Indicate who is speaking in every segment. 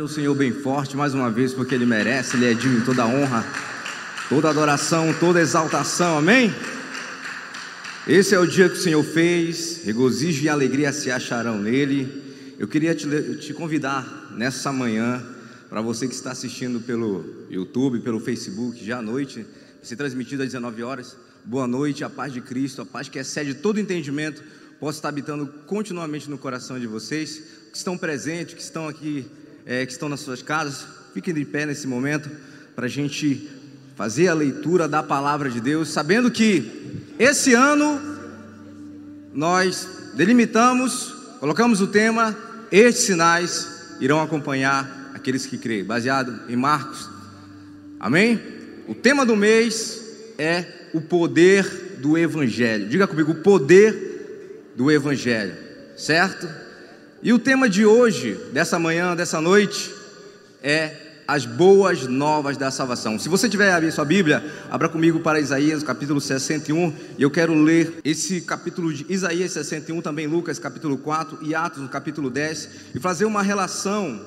Speaker 1: o Senhor bem forte mais uma vez, porque Ele merece, Ele é digno toda honra, toda adoração, toda exaltação, amém? Esse é o dia que o Senhor fez, regozijo e alegria se acharão nele. Eu queria te, te convidar nessa manhã, para você que está assistindo pelo YouTube, pelo Facebook, já à noite, ser transmitido às 19 horas. Boa noite, a paz de Cristo, a paz que excede todo entendimento, possa estar habitando continuamente no coração de vocês, que estão presentes, que estão aqui, é, que estão nas suas casas. Fiquem de pé nesse momento para a gente fazer a leitura da palavra de Deus, sabendo que esse ano nós delimitamos, colocamos o tema, estes sinais irão acompanhar aqueles que creem, baseado em Marcos. Amém? O tema do mês é o poder do Evangelho. Diga comigo, o poder do Evangelho, certo? E o tema de hoje, dessa manhã, dessa noite, é as boas novas da salvação. Se você tiver a sua Bíblia, abra comigo para Isaías, capítulo 61, e eu quero ler esse capítulo de Isaías 61, também Lucas, capítulo 4, e Atos, capítulo 10, e fazer uma relação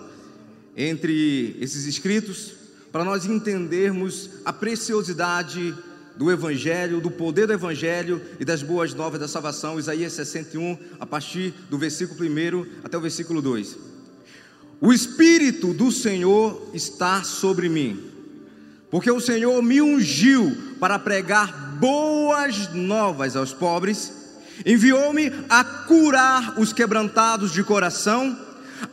Speaker 1: entre esses escritos, para nós entendermos a preciosidade do Evangelho, do poder do Evangelho e das boas novas da salvação, Isaías 61, a partir do versículo 1 até o versículo 2. O Espírito do Senhor está sobre mim, porque o Senhor me ungiu para pregar boas novas aos pobres, enviou-me a curar os quebrantados de coração,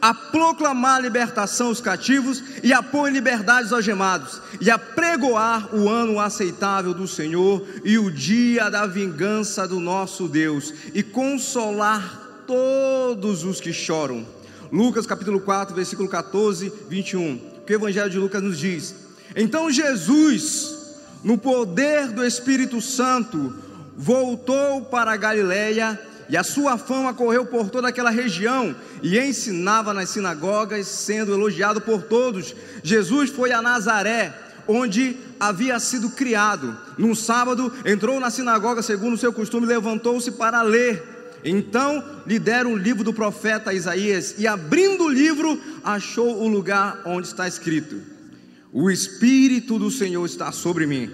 Speaker 1: a proclamar libertação aos cativos e a pôr em liberdade os algemados, e a pregoar o ano aceitável do Senhor e o dia da vingança do nosso Deus, e consolar todos os que choram Lucas capítulo 4, versículo 14, 21. Que o Evangelho de Lucas nos diz: Então Jesus, no poder do Espírito Santo, voltou para a Galiléia e a sua fama correu por toda aquela região e ensinava nas sinagogas, sendo elogiado por todos. Jesus foi a Nazaré, onde havia sido criado. Num sábado, entrou na sinagoga segundo o seu costume, levantou-se para ler. Então lhe deram o livro do profeta Isaías, e abrindo o livro, achou o lugar onde está escrito: O Espírito do Senhor está sobre mim,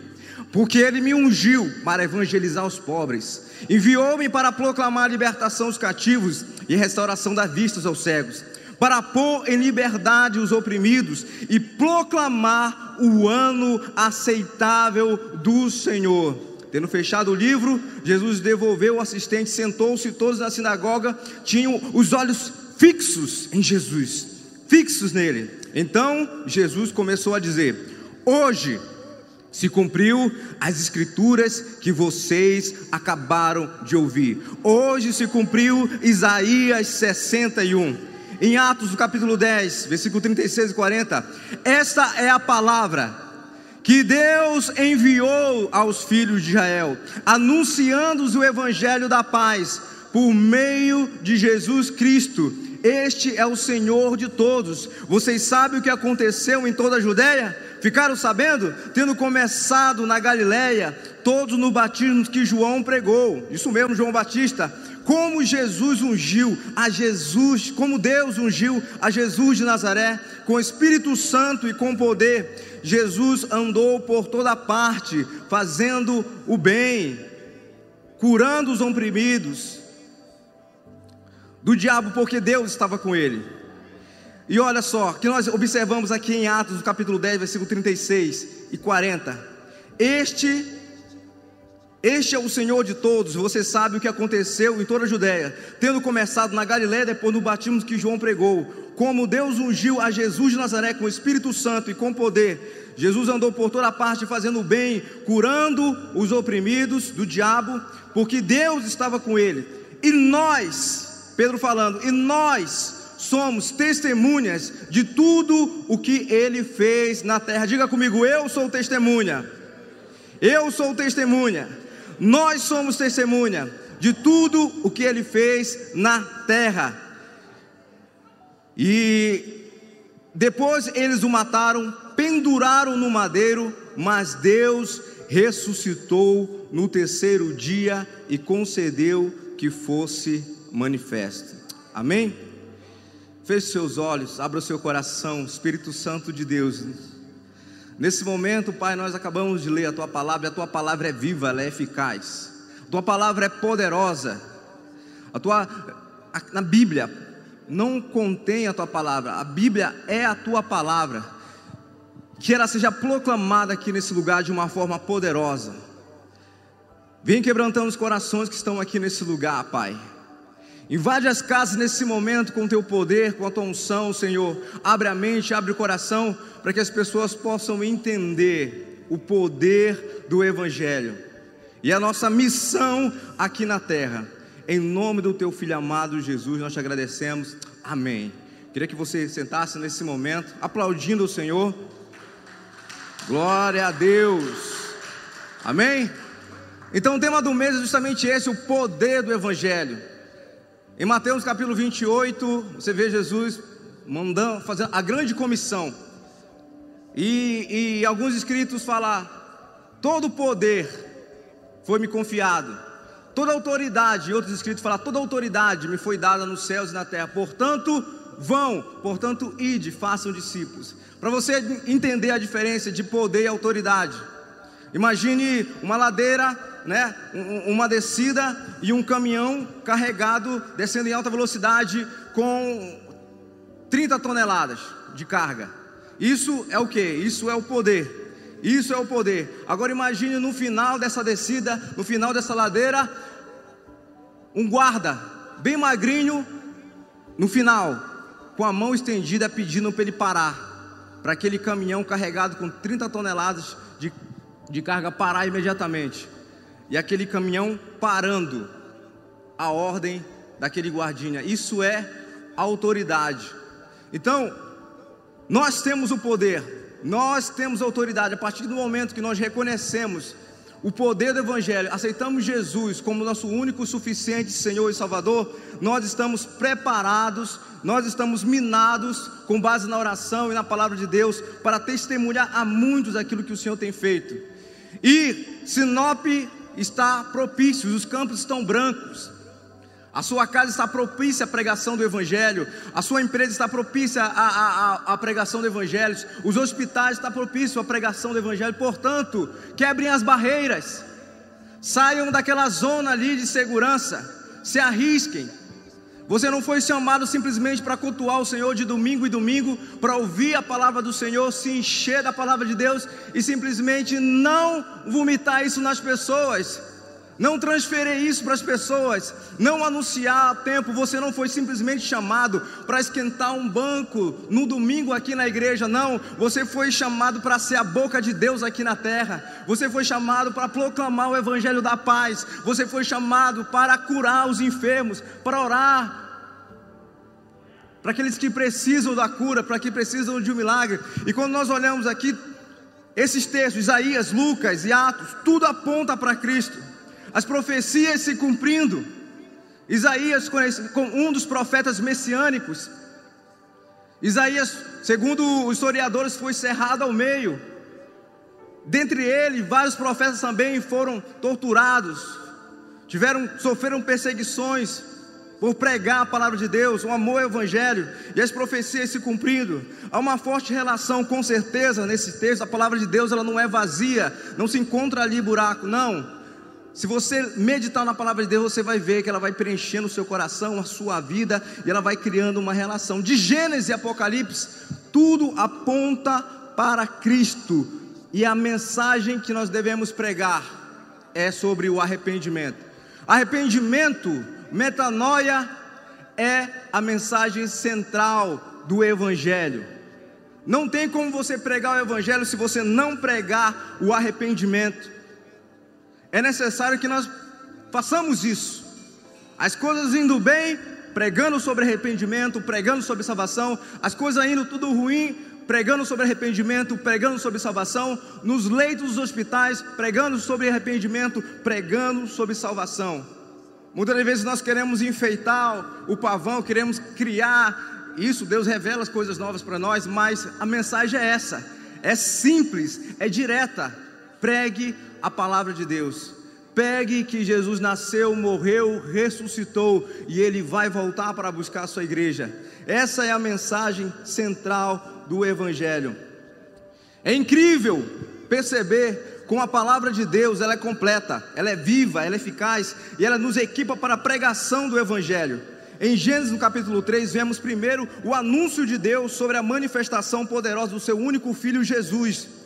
Speaker 1: porque ele me ungiu para evangelizar os pobres, enviou-me para proclamar a libertação aos cativos e restauração da vista aos cegos, para pôr em liberdade os oprimidos e proclamar o ano aceitável do Senhor Tendo fechado o livro, Jesus devolveu o assistente, sentou-se, todos na sinagoga tinham os olhos fixos em Jesus, fixos nele. Então Jesus começou a dizer: Hoje se cumpriu as escrituras que vocês acabaram de ouvir. Hoje se cumpriu Isaías 61. Em Atos, capítulo 10, versículo 36 e 40, esta é a palavra que Deus enviou aos filhos de Israel, anunciando-os o evangelho da paz por meio de Jesus Cristo. Este é o Senhor de todos. Vocês sabem o que aconteceu em toda a Judéia? Ficaram sabendo? Tendo começado na Galiléia, todos no batismo que João pregou. Isso mesmo, João Batista. Como Jesus ungiu a Jesus, como Deus ungiu a Jesus de Nazaré, com Espírito Santo e com poder Jesus andou por toda parte, fazendo o bem, curando os oprimidos do diabo, porque Deus estava com ele. E olha só, que nós observamos aqui em Atos, no capítulo 10, versículo 36 e 40. Este este é o Senhor de todos, você sabe o que aconteceu em toda a Judéia, tendo começado na Galiléia, depois do batismo que João pregou, como Deus ungiu a Jesus de Nazaré com o Espírito Santo e com poder. Jesus andou por toda parte fazendo o bem, curando os oprimidos do diabo, porque Deus estava com ele. E nós, Pedro falando, e nós somos testemunhas de tudo o que ele fez na terra. Diga comigo, eu sou testemunha. Eu sou testemunha nós somos testemunha de tudo o que ele fez na terra. E depois eles o mataram, penduraram no madeiro, mas Deus ressuscitou no terceiro dia e concedeu que fosse manifesto. Amém? Feche seus olhos, abra o seu coração, Espírito Santo de Deus. Nesse momento, Pai, nós acabamos de ler a tua palavra, e a tua palavra é viva, ela é eficaz. A tua palavra é poderosa. A tua a, na Bíblia não contém a tua palavra. A Bíblia é a tua palavra. Que ela seja proclamada aqui nesse lugar de uma forma poderosa. Vem quebrantando os corações que estão aqui nesse lugar, Pai. Invade as casas nesse momento com o teu poder, com a tua unção, Senhor. Abre a mente, abre o coração, para que as pessoas possam entender o poder do Evangelho e a nossa missão aqui na terra. Em nome do teu filho amado Jesus, nós te agradecemos. Amém. Queria que você sentasse nesse momento, aplaudindo o Senhor. Glória a Deus. Amém? Então, o tema do mês é justamente esse: o poder do Evangelho. Em Mateus capítulo 28, você vê Jesus mandando fazer a grande comissão. E, e alguns escritos falam: todo poder foi me confiado, toda autoridade, e outros escritos falam: toda autoridade me foi dada nos céus e na terra. Portanto, vão, portanto, ide, façam discípulos. Para você entender a diferença de poder e autoridade. Imagine uma ladeira né, uma descida e um caminhão carregado descendo em alta velocidade com 30 toneladas de carga. Isso é o que? Isso é o poder. Isso é o poder. Agora imagine no final dessa descida, no final dessa ladeira, um guarda bem magrinho no final, com a mão estendida pedindo para ele parar, para aquele caminhão carregado com 30 toneladas de, de carga parar imediatamente e aquele caminhão parando a ordem daquele guardinha. Isso é autoridade. Então, nós temos o poder, nós temos autoridade a partir do momento que nós reconhecemos o poder do Evangelho, aceitamos Jesus como nosso único, suficiente Senhor e Salvador, nós estamos preparados, nós estamos minados com base na oração e na palavra de Deus para testemunhar a muitos aquilo que o Senhor tem feito. E Sinop está propício, os campos estão brancos. A sua casa está propícia à pregação do Evangelho, a sua empresa está propícia à, à, à, pregação do Evangelho, os hospitais estão propícios à pregação do Evangelho, portanto, quebrem as barreiras, saiam daquela zona ali de segurança, se arrisquem, você não foi chamado simplesmente para cultuar o Senhor de domingo e domingo, para ouvir a palavra do Senhor, se encher da palavra de Deus e simplesmente não vomitar isso nas pessoas, não transferir isso para as pessoas, não anunciar a tempo. Você não foi simplesmente chamado para esquentar um banco no domingo aqui na igreja, não. Você foi chamado para ser a boca de Deus aqui na terra. Você foi chamado para proclamar o evangelho da paz. Você foi chamado para curar os enfermos, para orar para aqueles que precisam da cura, para que precisam de um milagre. E quando nós olhamos aqui esses textos, Isaías, Lucas e Atos, tudo aponta para Cristo. As profecias se cumprindo. Isaías, um dos profetas messiânicos, Isaías, segundo os historiadores, foi cerrado ao meio. Dentre eles, vários profetas também foram torturados, tiveram, sofreram perseguições por pregar a palavra de Deus, o amor ao Evangelho e as profecias se cumprindo. Há uma forte relação, com certeza, nesse texto. A palavra de Deus ela não é vazia, não se encontra ali buraco, não. Se você meditar na palavra de Deus, você vai ver que ela vai preenchendo o seu coração, a sua vida, e ela vai criando uma relação. De Gênesis e Apocalipse, tudo aponta para Cristo, e a mensagem que nós devemos pregar é sobre o arrependimento. Arrependimento Metanoia é a mensagem central do Evangelho. Não tem como você pregar o Evangelho se você não pregar o arrependimento. É necessário que nós façamos isso. As coisas indo bem, pregando sobre arrependimento, pregando sobre salvação. As coisas indo tudo ruim, pregando sobre arrependimento, pregando sobre salvação. Nos leitos dos hospitais, pregando sobre arrependimento, pregando sobre salvação. Muitas vezes nós queremos enfeitar o pavão, queremos criar isso, Deus revela as coisas novas para nós, mas a mensagem é essa: é simples, é direta. Pregue a palavra de Deus, Pegue que Jesus nasceu, morreu, ressuscitou e ele vai voltar para buscar a sua igreja. Essa é a mensagem central do Evangelho. É incrível perceber como a palavra de Deus ela é completa, ela é viva, ela é eficaz e ela nos equipa para a pregação do Evangelho. Em Gênesis no capítulo 3, vemos primeiro o anúncio de Deus sobre a manifestação poderosa do seu único filho Jesus.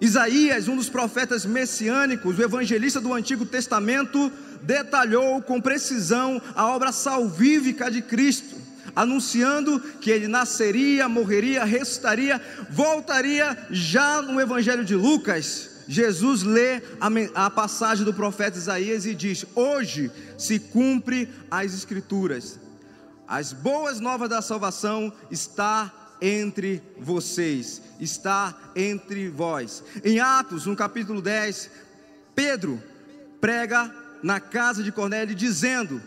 Speaker 1: Isaías, um dos profetas messiânicos, o evangelista do Antigo Testamento, detalhou com precisão a obra salvífica de Cristo, anunciando que ele nasceria, morreria, ressuscitaria, voltaria. Já no Evangelho de Lucas, Jesus lê a, passagem do profeta Isaías e diz: Hoje se cumpre as Escrituras. As boas novas da salvação está entre vocês, está entre vós. Em Atos, no capítulo 10, Pedro prega na casa de Cornélio dizendo: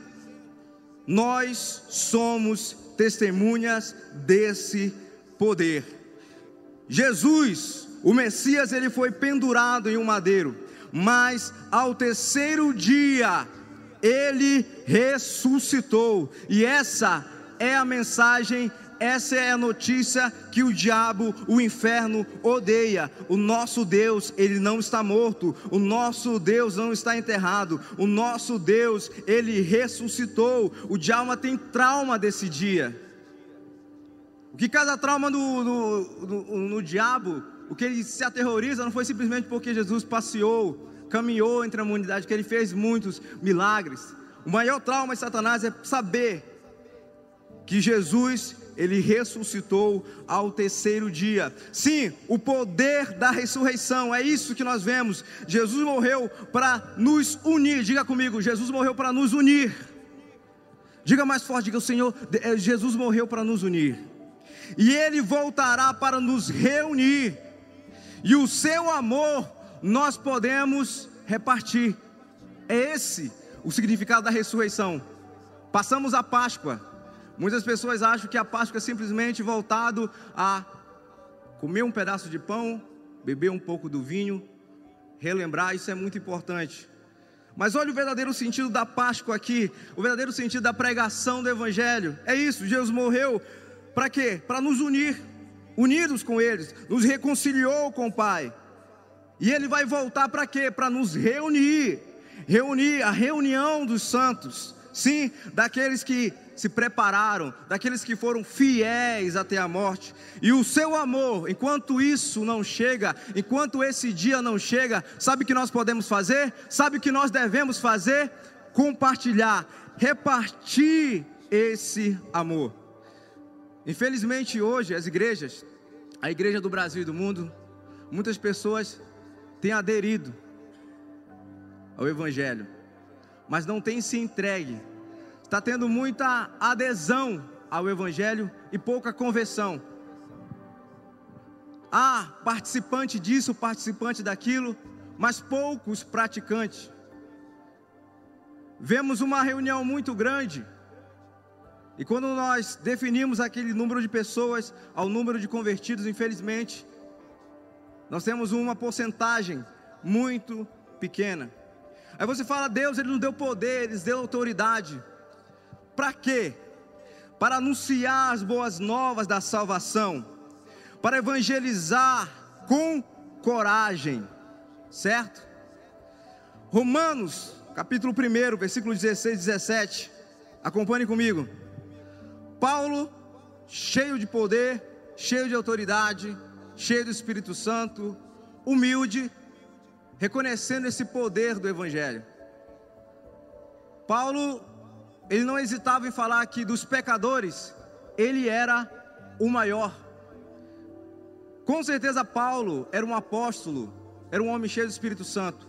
Speaker 1: Nós somos testemunhas desse poder. Jesus, o Messias, ele foi pendurado em um madeiro, mas ao terceiro dia ele ressuscitou. E essa é a mensagem essa é a notícia que o diabo, o inferno odeia. O nosso Deus, ele não está morto. O nosso Deus não está enterrado. O nosso Deus, ele ressuscitou. O diabo tem trauma desse dia. O que cada trauma no, no, no, no diabo, o que ele se aterroriza não foi simplesmente porque Jesus passeou, caminhou entre a humanidade, que ele fez muitos milagres. O maior trauma de Satanás é saber que Jesus ele ressuscitou ao terceiro dia. Sim, o poder da ressurreição, é isso que nós vemos. Jesus morreu para nos unir. Diga comigo, Jesus morreu para nos unir. Diga mais forte, diga o Senhor, eh, Jesus morreu para nos unir. E ele voltará para nos reunir. E o seu amor nós podemos repartir. É esse o significado da ressurreição. Passamos a Páscoa Muitas pessoas acham que a Páscoa é simplesmente voltado a comer um pedaço de pão, beber um pouco do vinho, relembrar, isso é muito importante. Mas olha o verdadeiro sentido da Páscoa aqui, o verdadeiro sentido da pregação do Evangelho. É isso, Jesus morreu para quê? Para nos unir, unidos com eles, nos reconciliou com o Pai. E Ele vai voltar para quê? Para nos reunir, reunir a reunião dos santos, sim, daqueles que se prepararam, daqueles que foram fiéis até a morte. E o seu amor, enquanto isso não chega, enquanto esse dia não chega, sabe o que nós podemos fazer? Sabe o que nós devemos fazer? Compartilhar, repartir esse amor. Infelizmente hoje as igrejas, a igreja do Brasil e do mundo, muitas pessoas têm aderido ao evangelho, mas não têm se entregue Está tendo muita adesão ao Evangelho e pouca conversão. Há participante disso, participante daquilo, mas poucos praticantes. Vemos uma reunião muito grande, e quando nós definimos aquele número de pessoas ao número de convertidos, infelizmente, nós temos uma porcentagem muito pequena. Aí você fala, Deus, Ele nos deu poder, Ele nos deu autoridade. Para quê? Para anunciar as boas novas da salvação, para evangelizar com coragem, certo? Romanos, capítulo 1, versículo 16 e 17. Acompanhe comigo. Paulo, cheio de poder, cheio de autoridade, cheio do Espírito Santo, humilde, reconhecendo esse poder do Evangelho. Paulo ele não hesitava em falar que dos pecadores, ele era o maior. Com certeza, Paulo era um apóstolo, era um homem cheio do Espírito Santo.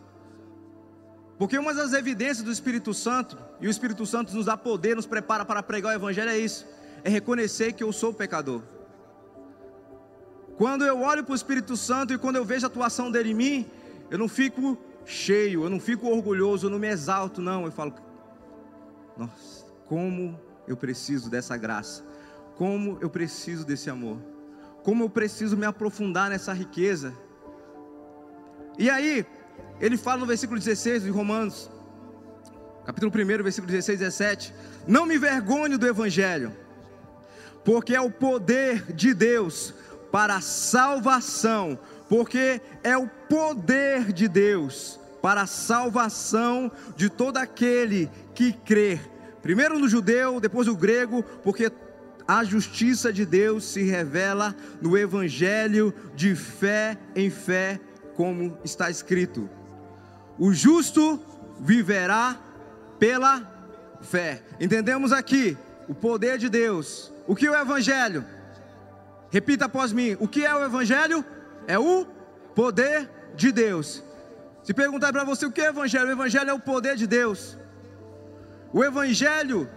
Speaker 1: Porque uma das evidências do Espírito Santo, e o Espírito Santo nos dá poder, nos prepara para pregar o Evangelho, é isso: é reconhecer que eu sou pecador. Quando eu olho para o Espírito Santo e quando eu vejo a atuação dele em mim, eu não fico cheio, eu não fico orgulhoso, eu não me exalto, não. Eu falo, nossa, como eu preciso dessa graça, como eu preciso desse amor, como eu preciso me aprofundar nessa riqueza. E aí, ele fala no versículo 16 de Romanos, capítulo 1, versículo 16 e 17: Não me vergonho do Evangelho, porque é o poder de Deus para a salvação, porque é o poder de Deus para a salvação de todo aquele que crê. Primeiro no judeu, depois no grego, porque a justiça de Deus se revela no evangelho de fé em fé, como está escrito. O justo viverá pela fé. Entendemos aqui o poder de Deus. O que é o evangelho? Repita após mim: o que é o evangelho? É o poder de Deus. Se perguntar para você o que é evangelho, o evangelho é o poder de Deus. O evangelho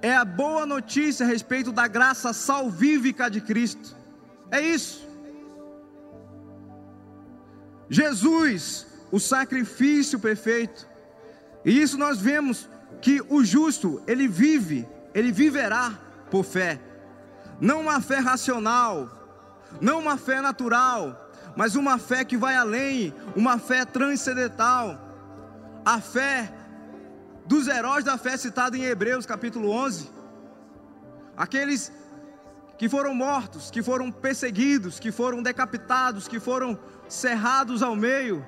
Speaker 1: é a boa notícia a respeito da graça salvífica de Cristo. É isso. Jesus, o sacrifício perfeito. E isso nós vemos que o justo, ele vive, ele viverá por fé. Não uma fé racional, não uma fé natural, mas uma fé que vai além, uma fé transcendental. A fé dos heróis da fé citada em Hebreus capítulo 11. Aqueles que foram mortos, que foram perseguidos, que foram decapitados, que foram cerrados ao meio,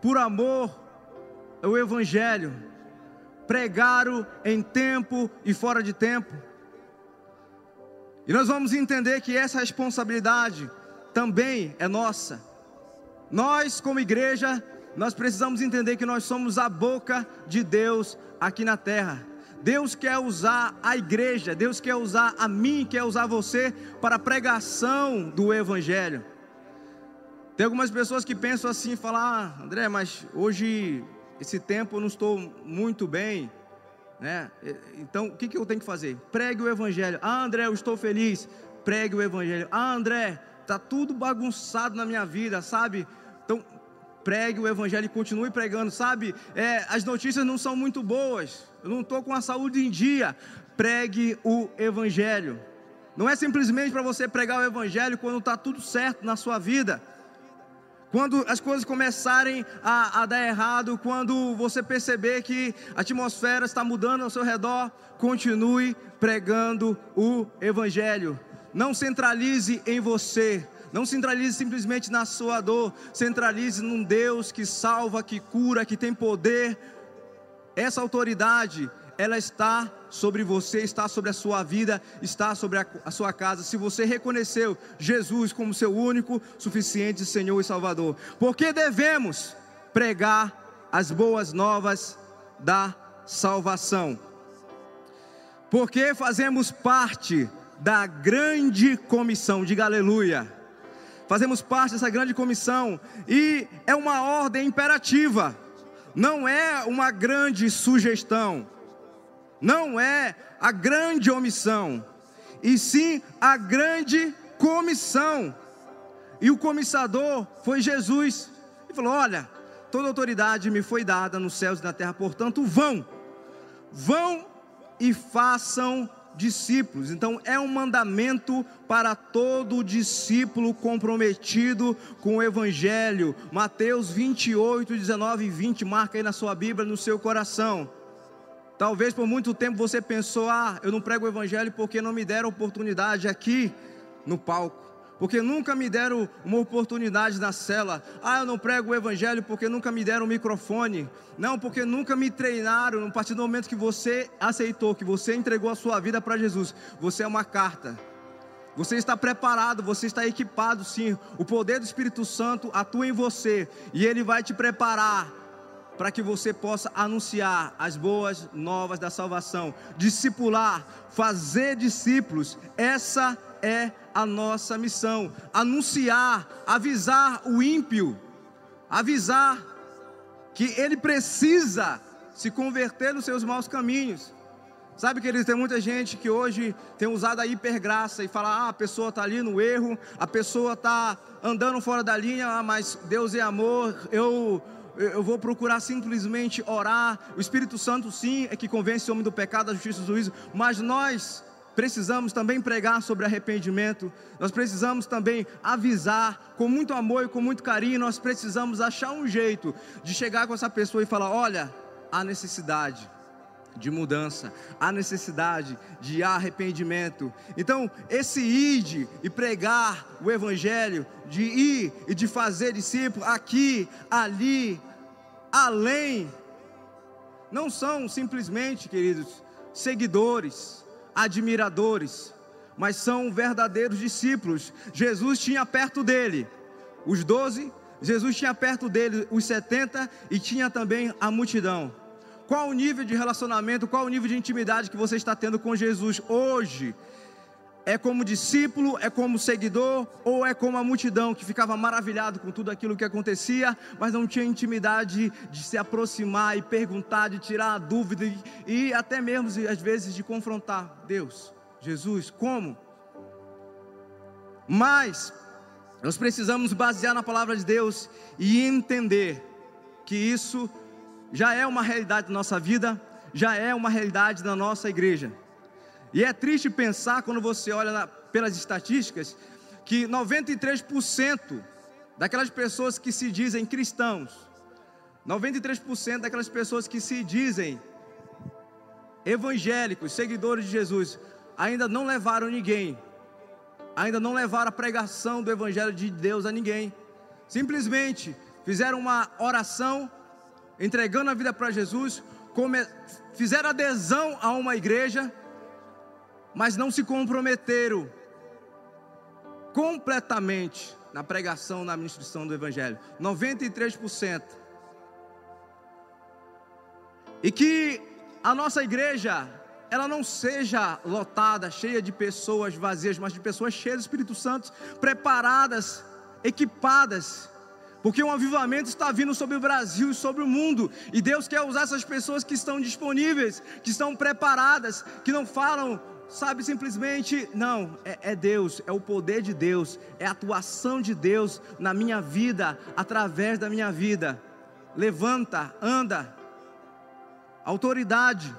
Speaker 1: por amor ao Evangelho, pregaram em tempo e fora de tempo. E nós vamos entender que essa responsabilidade também é nossa. Nós, como igreja, nós precisamos entender que nós somos a boca de Deus aqui na terra. Deus quer usar a igreja, Deus quer usar a mim, quer usar você para a pregação do Evangelho. Tem algumas pessoas que pensam assim, falar, ah, André, mas hoje esse tempo eu não estou muito bem, né? Então o que, que eu tenho que fazer? Pregue o Evangelho. Ah, André, eu estou feliz. Pregue o Evangelho. Ah, André, tá tudo bagunçado na minha vida, sabe? Então pregue o evangelho e continue pregando, sabe? É, as notícias não são muito boas, eu não estou com a saúde em dia. Pregue o evangelho. Não é simplesmente para você pregar o evangelho quando está tudo certo na sua vida. Quando as coisas começarem a, a, dar errado, quando você perceber que a atmosfera está mudando ao seu redor, continue pregando o Evangelho. Não centralize em você, não centralize simplesmente na sua dor, centralize num Deus que salva, que cura, que tem poder. Essa autoridade, ela está sobre você, está sobre a sua vida, está sobre a, a, sua casa. Se você reconheceu Jesus como seu único, suficiente Senhor e Salvador, porque devemos pregar as boas novas da salvação. Porque fazemos parte da grande comissão, diga aleluia fazemos parte dessa grande comissão e é uma ordem imperativa, não é uma grande sugestão, não é a grande omissão, e sim a grande comissão. E o comissador foi Jesus. Ele falou: Olha, toda autoridade me foi dada nos céus e na terra, portanto, vão, vão e façam discípulos. Então é um mandamento para todo discípulo comprometido com o evangelho. Mateus 28, 19 e 20, marca aí na sua Bíblia, no seu coração. Talvez por muito tempo você pensou: "Ah, eu não prego o evangelho porque não me deram oportunidade aqui no palco" porque nunca me deram uma oportunidade na cela. Ah, eu não prego o evangelho porque nunca me deram um microfone. Não, porque nunca me treinaram. A partir do momento que você aceitou, que você entregou a sua vida para Jesus, você é uma carta. Você está preparado, você está equipado, sim. O poder do Espírito Santo atua em você e ele vai te preparar para que você possa anunciar as boas novas da salvação, discipular, fazer discípulos. Essa é a nossa missão: anunciar, avisar o ímpio, avisar que ele precisa se converter nos seus maus caminhos. Sabe, queridos, tem muita gente que hoje tem usado a hipergraça e fala: ah, a pessoa está ali no erro, a pessoa está andando fora da linha, ah, mas Deus é amor, eu, eu vou procurar simplesmente orar. O Espírito Santo, sim, é que convence o homem do pecado, da justiça e do juízo, mas nós precisamos também pregar sobre arrependimento, nós precisamos também avisar com muito amor e com muito carinho, nós precisamos achar um jeito de chegar com essa pessoa e falar: olha, há necessidade de mudança, há necessidade de arrependimento. Então, esse ide e pregar o evangelho, de ir e de fazer discípulo aqui, ali, além, não são simplesmente, queridos, seguidores, admiradores, mas são verdadeiros discípulos. Jesus tinha perto dele os doze, Jesus tinha perto dele os setenta e tinha também a multidão. Qual o nível de relacionamento, qual o nível de intimidade que você está tendo com Jesus hoje? É como discípulo, é como seguidor, ou é como a multidão que ficava maravilhado com tudo aquilo que acontecia, mas não tinha intimidade de se aproximar e perguntar, de tirar a dúvida e, até mesmo às vezes de confrontar Deus, Jesus, como? Mas nós precisamos basear na palavra de Deus e entender que isso já é uma realidade da nossa vida, já é uma realidade da nossa igreja. E é triste pensar quando você olha na, pelas estatísticas que 93% daquelas pessoas que se dizem cristãos, 93% daquelas pessoas que se dizem evangélicos, seguidores de Jesus, ainda não levaram ninguém, ainda não levaram a pregação do evangelho de Deus a ninguém. Simplesmente fizeram uma oração entregando a vida para Jesus, fizeram adesão a uma igreja, mas não se comprometeram completamente na pregação, na administração do Evangelho. 93%. E que a nossa igreja, ela não seja lotada, cheia de pessoas vazias, mas de pessoas cheias do Espírito Santo, preparadas, equipadas porque um avivamento está vindo sobre o Brasil e sobre o mundo, e Deus quer usar essas pessoas que estão disponíveis, que estão preparadas, que não falam, sabe, simplesmente, não, é, é Deus, é o poder de Deus, é a atuação de Deus na minha vida, através da minha vida. Levanta, anda, autoridade.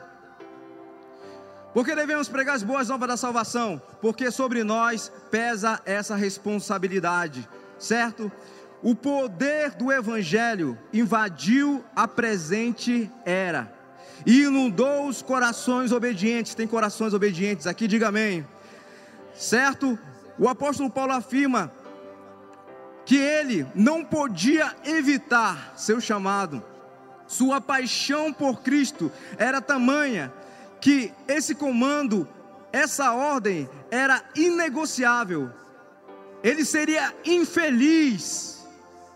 Speaker 1: Porque devemos pregar as boas novas da salvação? Porque sobre nós pesa essa responsabilidade, certo? O poder do Evangelho invadiu a presente era inundou os corações obedientes. Tem corações obedientes aqui, diga amém. Certo? O apóstolo Paulo afirma que ele não podia evitar seu chamado, sua paixão por Cristo era tamanha que esse comando, essa ordem era inegociável. Ele seria infeliz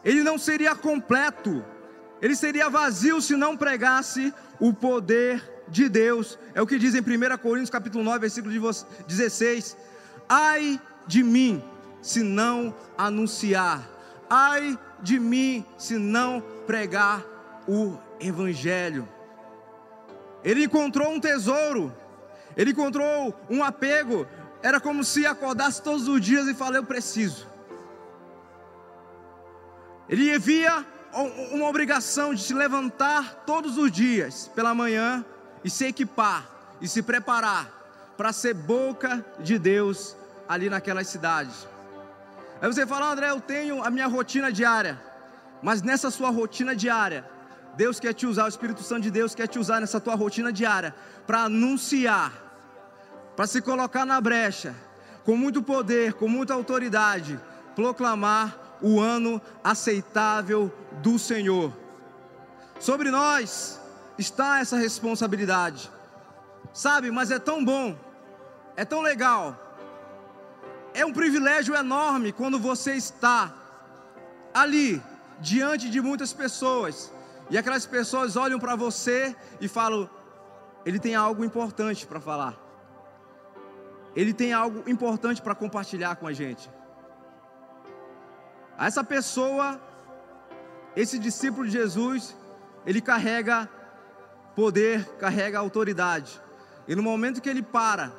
Speaker 1: ele não seria completo, ele seria vazio se não pregasse o poder de Deus. É o que diz em 1 Coríntios capítulo 9, versículo 16: Ai de mim se não anunciar, ai de mim se não pregar o evangelho. Ele encontrou um tesouro, ele encontrou um apego, era como se acordasse todos os dias e falasse: Eu preciso. Ele via uma obrigação de se levantar todos os dias pela manhã e se equipar e se preparar para ser boca de Deus ali naquelas cidades. Aí você fala, André, eu tenho a minha rotina diária, mas nessa sua rotina diária, Deus quer te usar, o Espírito Santo de Deus quer te usar nessa tua rotina diária para anunciar, para se colocar na brecha, com muito poder, com muita autoridade, proclamar o ano aceitável do Senhor. Sobre nós está essa responsabilidade, sabe? Mas é tão bom, é tão legal, é um privilégio enorme quando você está ali, diante de muitas pessoas, e aquelas pessoas olham para você e falam: ele tem algo importante para falar, ele tem algo importante para compartilhar com a gente. Essa pessoa, esse discípulo de Jesus, ele carrega poder, carrega autoridade. E no momento que ele para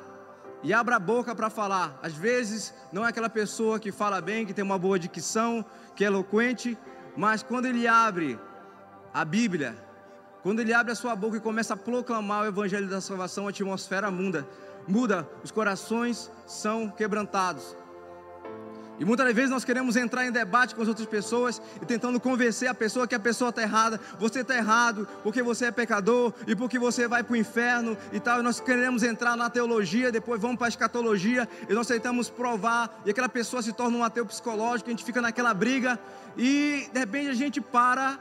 Speaker 1: e abre a boca para falar, às vezes não é aquela pessoa que fala bem, que tem uma boa dicção, que é eloquente, mas quando ele abre a Bíblia, Quando ele abre a sua boca e começa a proclamar o evangelho da salvação, a atmosfera muda, muda, os corações são quebrantados. E muitas vezes nós queremos entrar em debate com as outras pessoas e tentando convencer a pessoa que a pessoa está errada, você está errado porque você é pecador e porque você vai para o inferno e tal. E nós queremos entrar na teologia, depois vamos para a escatologia e nós tentamos provar e aquela pessoa se torna um ateu psicológico, a gente fica naquela briga e de repente a gente para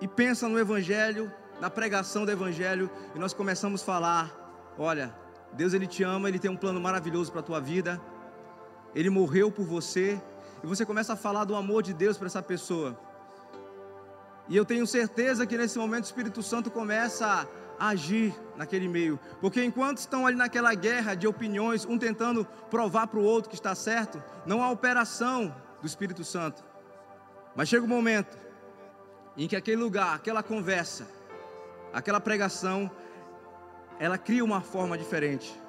Speaker 1: e pensa no Evangelho, na pregação do Evangelho e nós começamos a falar: olha, Deus ele te ama, ele tem um plano maravilhoso para a tua vida ele morreu por você, e você começa a falar do amor de Deus para essa pessoa. E eu tenho certeza que nesse momento o Espírito Santo começa a agir naquele meio, porque enquanto estão ali naquela guerra de opiniões, um tentando provar para o outro que está certo, não há operação do Espírito Santo. Mas chega um momento em que aquele lugar, aquela conversa, aquela pregação, ela cria uma forma diferente,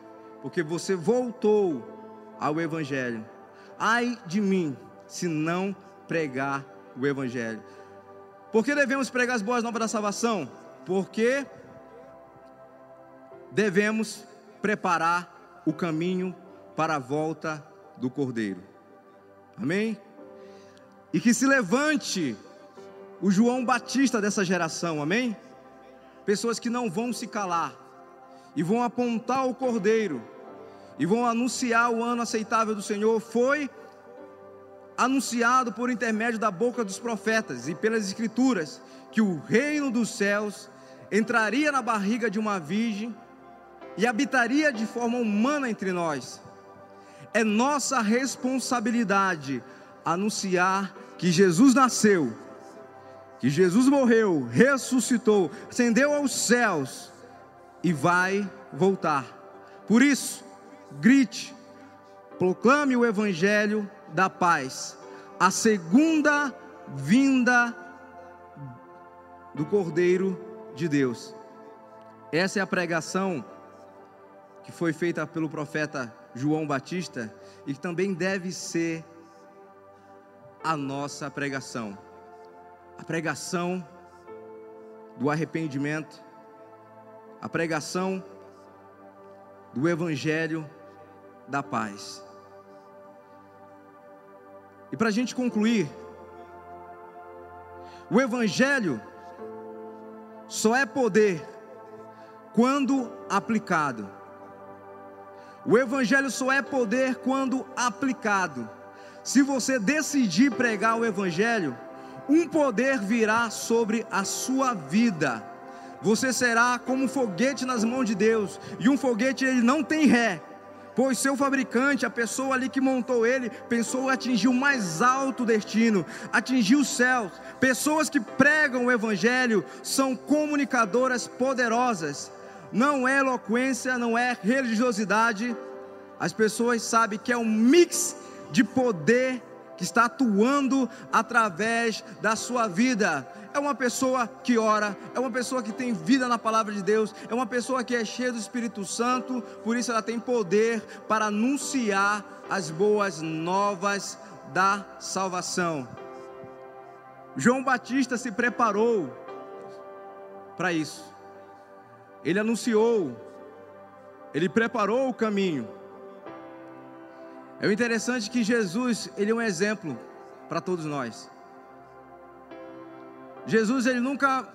Speaker 1: porque você voltou ao Evangelho. Ai de mim, se não pregar o Evangelho. Por que devemos pregar as boas novas da salvação? Porque devemos preparar o caminho para a volta do Cordeiro. Amém? E que se levante o João Batista dessa geração, amém? Pessoas que não vão se calar e vão apontar o Cordeiro e vão anunciar o ano aceitável do Senhor, foi anunciado por intermédio da boca dos profetas e pelas escrituras que o reino dos céus entraria na barriga de uma virgem e habitaria de forma humana entre nós. É nossa responsabilidade anunciar que Jesus nasceu, que Jesus morreu, ressuscitou, ascendeu aos céus e vai voltar. Por isso, grite, proclame o evangelho da paz, a segunda vinda do Cordeiro de Deus. Essa é a pregação que foi feita pelo profeta João Batista e que também deve ser a nossa pregação. A pregação do arrependimento, a pregação do evangelho da paz. E para a gente concluir, o Evangelho só é poder quando aplicado. O Evangelho só é poder quando aplicado. Se você decidir pregar o Evangelho, um poder virá sobre a sua vida. Você será como um foguete nas mãos de Deus, e um foguete ele não tem ré, pois seu fabricante, a pessoa ali que montou ele, pensou atingir o mais alto destino, atingir os céus. Pessoas que pregam o evangelho são comunicadoras poderosas. Não é eloquência, não é religiosidade. As pessoas sabem que é um mix de poder que está atuando através da sua vida é uma pessoa que ora, é uma pessoa que tem vida na palavra de Deus, é uma pessoa que é cheia do Espírito Santo, por isso ela tem poder para anunciar as boas novas da salvação. João Batista se preparou para isso. Ele anunciou, ele preparou o caminho. É interessante que Jesus, ele é um exemplo para todos nós. Jesus ele nunca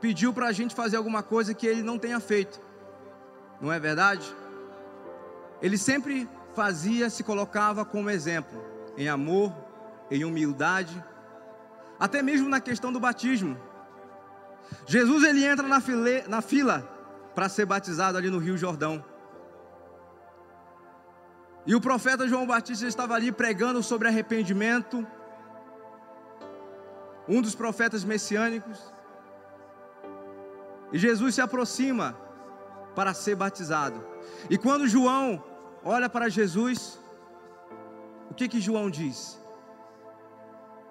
Speaker 1: pediu para a gente fazer alguma coisa que ele não tenha feito, não é verdade? Ele sempre fazia, se colocava como exemplo, em amor, em humildade, até mesmo na questão do batismo. Jesus ele entra na, file, na fila para ser batizado ali no Rio Jordão. E o profeta João Batista estava ali pregando sobre arrependimento, um dos profetas messiânicos. E Jesus se aproxima para ser batizado. E quando João olha para Jesus, o que que João diz?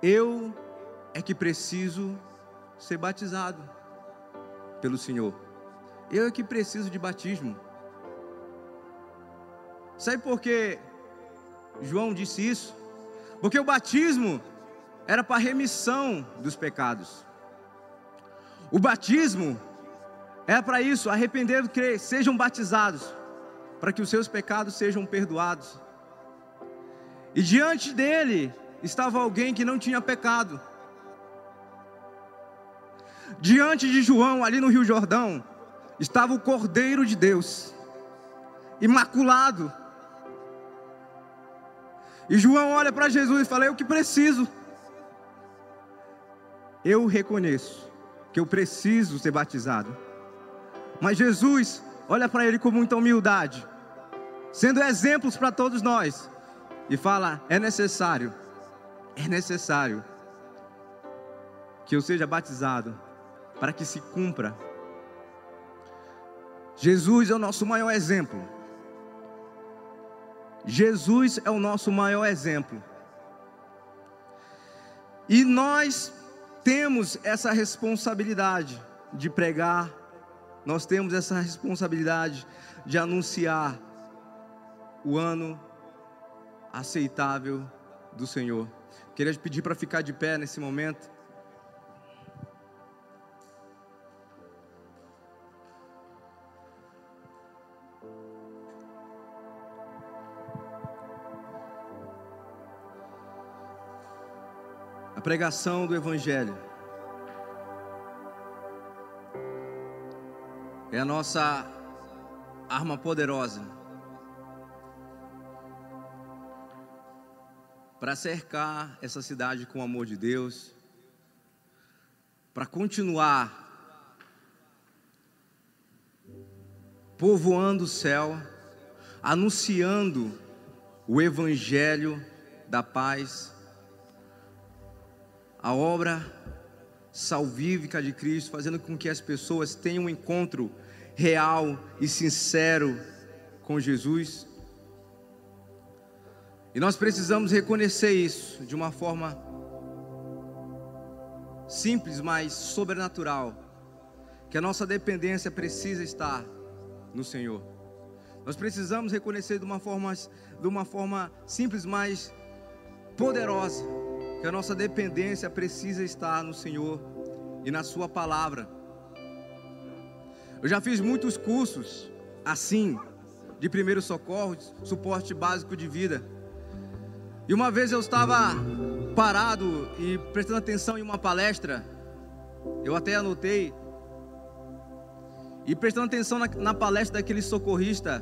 Speaker 1: Eu é que preciso ser batizado pelo Senhor. Eu é que preciso de batismo. Sabe por que João disse isso? Porque o batismo era para remissão dos pecados. O batismo é para isso, arrepender e crer, sejam batizados, para que os seus pecados sejam perdoados. E diante dele estava alguém que não tinha pecado. Diante de João, ali no Rio Jordão, estava o Cordeiro de Deus, imaculado. E João olha para Jesus e fala: Eu que preciso. Eu reconheço que eu preciso ser batizado. Mas Jesus olha para ele com muita humildade, sendo exemplos para todos nós, e fala: É necessário, é necessário que eu seja batizado para que se cumpra. Jesus é o nosso maior exemplo. Jesus é o nosso maior exemplo. E nós temos essa responsabilidade de pregar, nós temos essa responsabilidade de anunciar o ano aceitável do Senhor. Queria te pedir para ficar de pé nesse momento. Pregação do Evangelho. É a nossa arma poderosa para cercar essa cidade com o amor de Deus, para continuar povoando o céu, anunciando o Evangelho da paz a obra salvífica de Cristo, fazendo com que as pessoas tenham um encontro real e sincero com Jesus. E nós precisamos reconhecer isso de uma forma simples, mas sobrenatural, que a nossa dependência precisa estar no Senhor. Nós precisamos reconhecer de uma forma, de uma forma simples, mas poderosa que a nossa dependência precisa estar no Senhor e na Sua palavra. Eu já fiz muitos cursos assim, de primeiros socorros, suporte básico de vida. E uma vez eu estava parado e prestando atenção em uma palestra, eu até anotei, e prestando atenção na, na palestra daquele socorrista,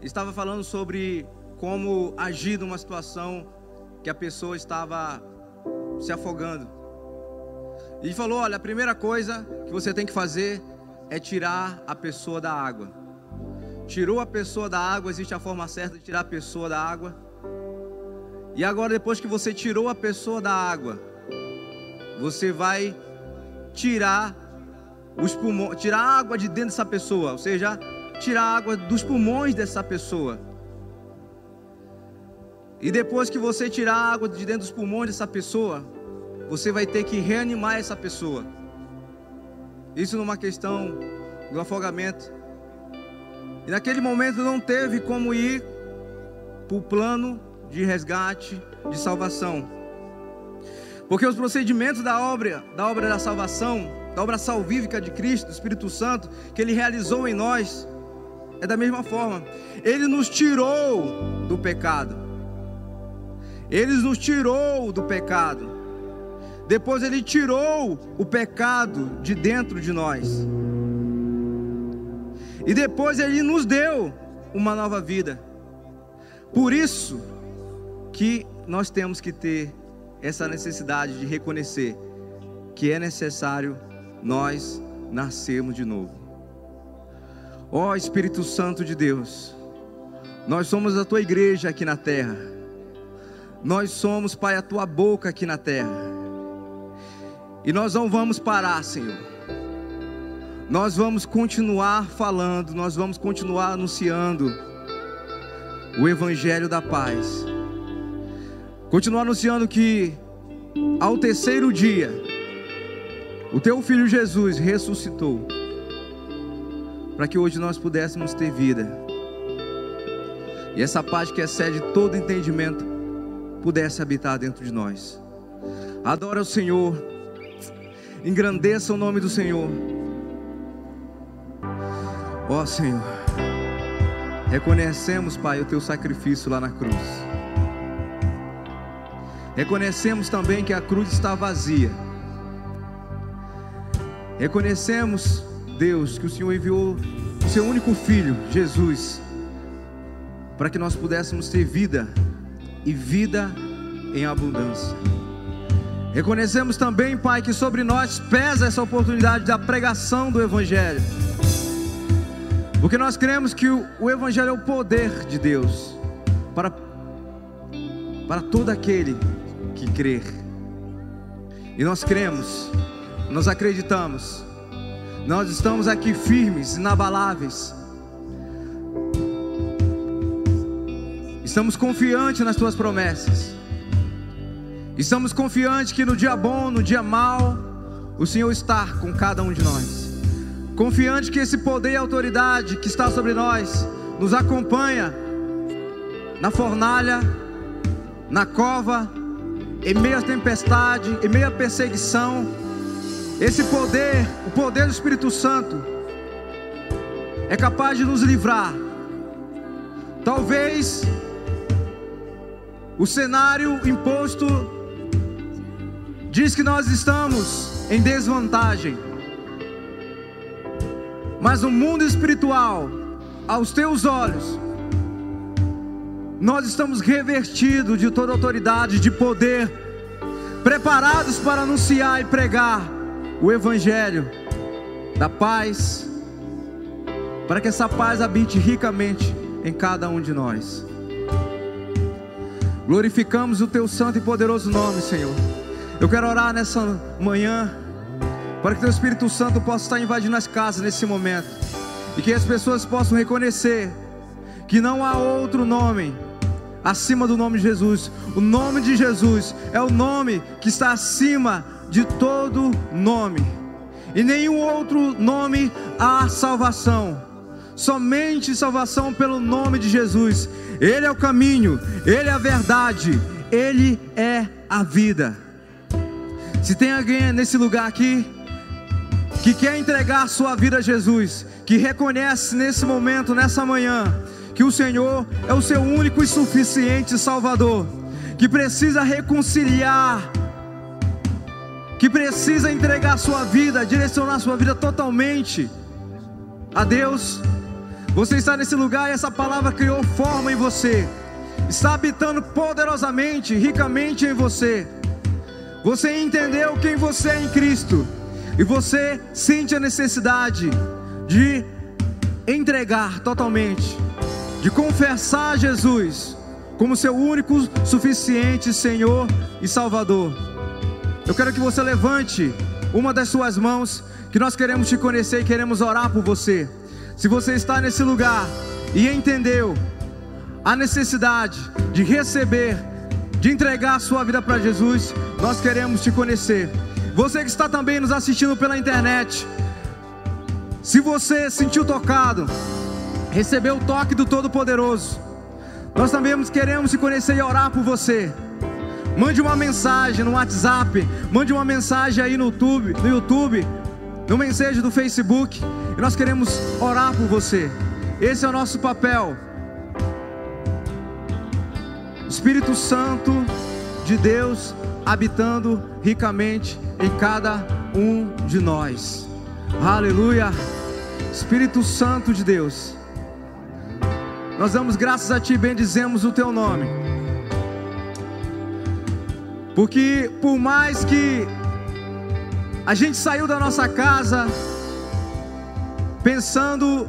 Speaker 1: estava falando sobre como agir numa situação que a pessoa estava se afogando. E falou: Olha, a primeira coisa que você tem que fazer é tirar a pessoa da água. Tirou a pessoa da água, existe a forma certa de tirar a pessoa da água. E agora, depois que você tirou a pessoa da água, você vai tirar os pulmões, tirar a água de dentro dessa pessoa, ou seja, tirar a água dos pulmões dessa pessoa. E depois que você tirar a água de dentro dos pulmões dessa pessoa, você vai ter que reanimar essa pessoa. Isso numa questão do afogamento. E naquele momento não teve como ir para o plano de resgate, de salvação. Porque os procedimentos da obra, da obra da salvação, da obra salvífica de Cristo, do Espírito Santo, que Ele realizou em nós, é da mesma forma. Ele nos tirou do pecado. Ele nos tirou do pecado. Depois ele tirou o pecado de dentro de nós. E depois ele nos deu uma nova vida. Por isso que nós temos que ter essa necessidade de reconhecer que é necessário nós nascermos de novo. Ó oh, Espírito Santo de Deus, nós somos a tua igreja aqui na terra. Nós somos, Pai, a tua boca aqui na terra. E nós não vamos parar, Senhor. Nós vamos continuar falando, nós vamos continuar anunciando o Evangelho da paz. Continuar anunciando que ao terceiro dia, o teu filho Jesus ressuscitou, para que hoje nós pudéssemos ter vida. E essa paz que excede todo entendimento pudesse habitar dentro de nós. Adora o Senhor, engrandeça o nome do Senhor. Ó Senhor, reconhecemos, Pai, o teu sacrifício lá na cruz. Reconhecemos também que a cruz está vazia. Reconhecemos, Deus, que o Senhor enviou o seu único filho, Jesus, para que nós pudéssemos ter vida e vida em abundância. Reconhecemos também, Pai, que sobre nós pesa essa oportunidade da pregação do Evangelho. Porque nós cremos que o, Evangelho é o poder de Deus para, para todo aquele que crer. E nós cremos, nós acreditamos, nós estamos aqui firmes, inabaláveis. Estamos confiantes nas tuas promessas. Estamos confiantes que no dia bom, no dia mau, o Senhor está com cada um de nós. Confiante que esse poder e autoridade que está sobre nós nos acompanha na fornalha, na cova, em meio à tempestade, em meio à perseguição. Esse poder, o poder do Espírito Santo, é capaz de nos livrar. Talvez o cenário imposto diz que nós estamos em desvantagem. Mas no mundo espiritual, aos teus olhos, nós estamos revestidos de toda autoridade, de poder, preparados para anunciar e pregar o Evangelho da paz, para que essa paz habite ricamente em cada um de nós. Glorificamos o teu santo e poderoso nome, Senhor. Eu quero orar nessa manhã para que teu Espírito Santo possa estar invadindo as casas nesse momento e que as pessoas possam reconhecer que não há outro nome acima do nome de Jesus. O nome de Jesus é o nome que está acima de todo nome. E nenhum outro nome há salvação. Somente salvação pelo nome de Jesus. Ele é o caminho, ele é a verdade, ele é a vida. Se tem alguém nesse lugar aqui que quer entregar sua vida a Jesus, que reconhece nesse momento, nessa manhã, que o Senhor é o seu único e suficiente Salvador, que precisa reconciliar, que precisa entregar sua vida, direcionar sua vida totalmente a Deus. Você está nesse lugar e essa palavra criou forma em você, está habitando poderosamente, ricamente em você. Você entendeu quem você é em Cristo e você sente a necessidade de entregar totalmente, de confessar Jesus como seu único, suficiente Senhor e Salvador. Eu quero que você levante uma das suas mãos, que nós queremos te conhecer e queremos orar por você. Se você está nesse lugar e entendeu a necessidade de receber de entregar a sua vida para Jesus, nós queremos te conhecer. Você que está também nos assistindo pela internet, se você sentiu tocado, recebeu o toque do Todo-Poderoso, nós também queremos te conhecer e orar por você. Mande uma mensagem no WhatsApp, mande uma mensagem aí no YouTube, no YouTube, no mensagem do Facebook, e nós queremos orar por você. Esse é o nosso papel. Espírito Santo de Deus habitando ricamente em cada um de nós. Aleluia. Espírito Santo de Deus. Nós damos graças a Ti, bendizemos o Teu nome. Porque por mais que a gente saiu da nossa casa pensando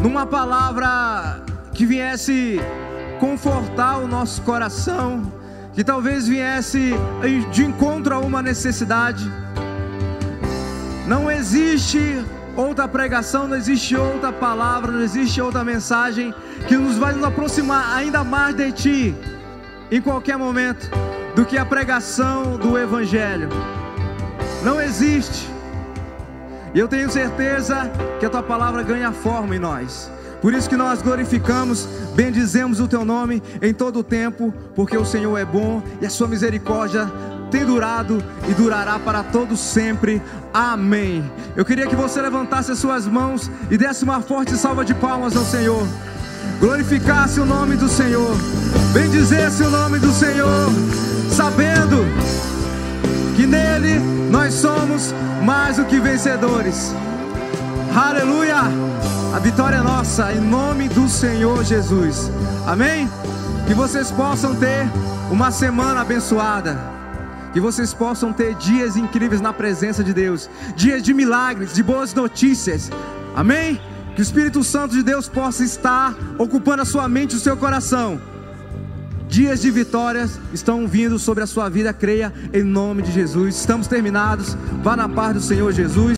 Speaker 1: numa palavra que viesse confortar o nosso coração, que talvez viesse de encontro a uma necessidade. Não existe outra pregação, não existe outra palavra, não existe outra mensagem que nos vai nos aproximar ainda mais de Ti, em qualquer momento, do que a pregação do Evangelho. Não existe. E eu tenho certeza que a Tua palavra ganha forma em nós. Por isso que nós glorificamos, bendizemos o teu nome em todo o tempo, porque o Senhor é bom e a sua misericórdia
Speaker 2: tem durado e durará para todos sempre. Amém. Eu queria que você levantasse as suas mãos e desse uma forte salva de palmas ao Senhor. Glorificasse o nome do Senhor. Bendizesse o nome do Senhor, sabendo que nele nós somos mais do que vencedores. Aleluia! A vitória é nossa em nome do Senhor Jesus. Amém? Que vocês possam ter uma semana abençoada. Que vocês possam ter dias incríveis na presença de Deus, dias de milagres, de boas notícias. Amém? Que o Espírito Santo de Deus possa estar ocupando a sua mente e o seu coração. Dias de vitórias estão vindo sobre a sua vida, creia em nome de Jesus. Estamos terminados. Vá na paz do Senhor Jesus.